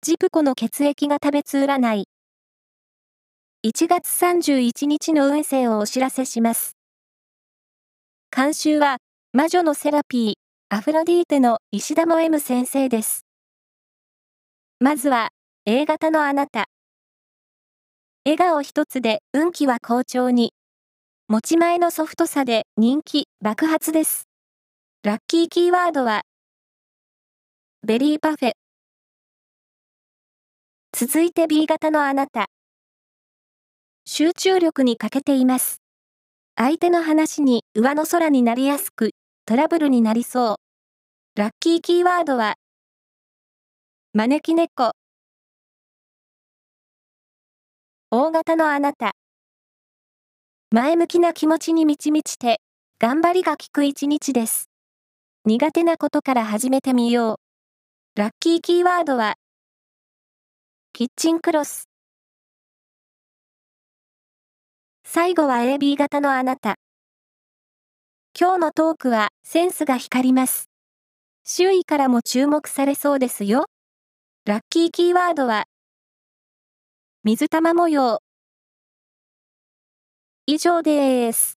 ジプコの血液が食べつ占い。1月31日の運勢をお知らせします。監修は、魔女のセラピー、アフロディーテの石田も M 先生です。まずは、A 型のあなた。笑顔一つで運気は好調に。持ち前のソフトさで人気爆発です。ラッキーキーワードは、ベリーパフェ。続いて B 型のあなた。集中力に欠けています。相手の話に上の空になりやすく、トラブルになりそう。ラッキーキーワードは、招き猫。大型のあなた。前向きな気持ちに満ち満ちて、頑張りが効く一日です。苦手なことから始めてみよう。ラッキーキーワードは、キッチンクロス。最後は AB 型のあなた。今日のトークはセンスが光ります。周囲からも注目されそうですよ。ラッキーキーワードは、水玉模様。以上です。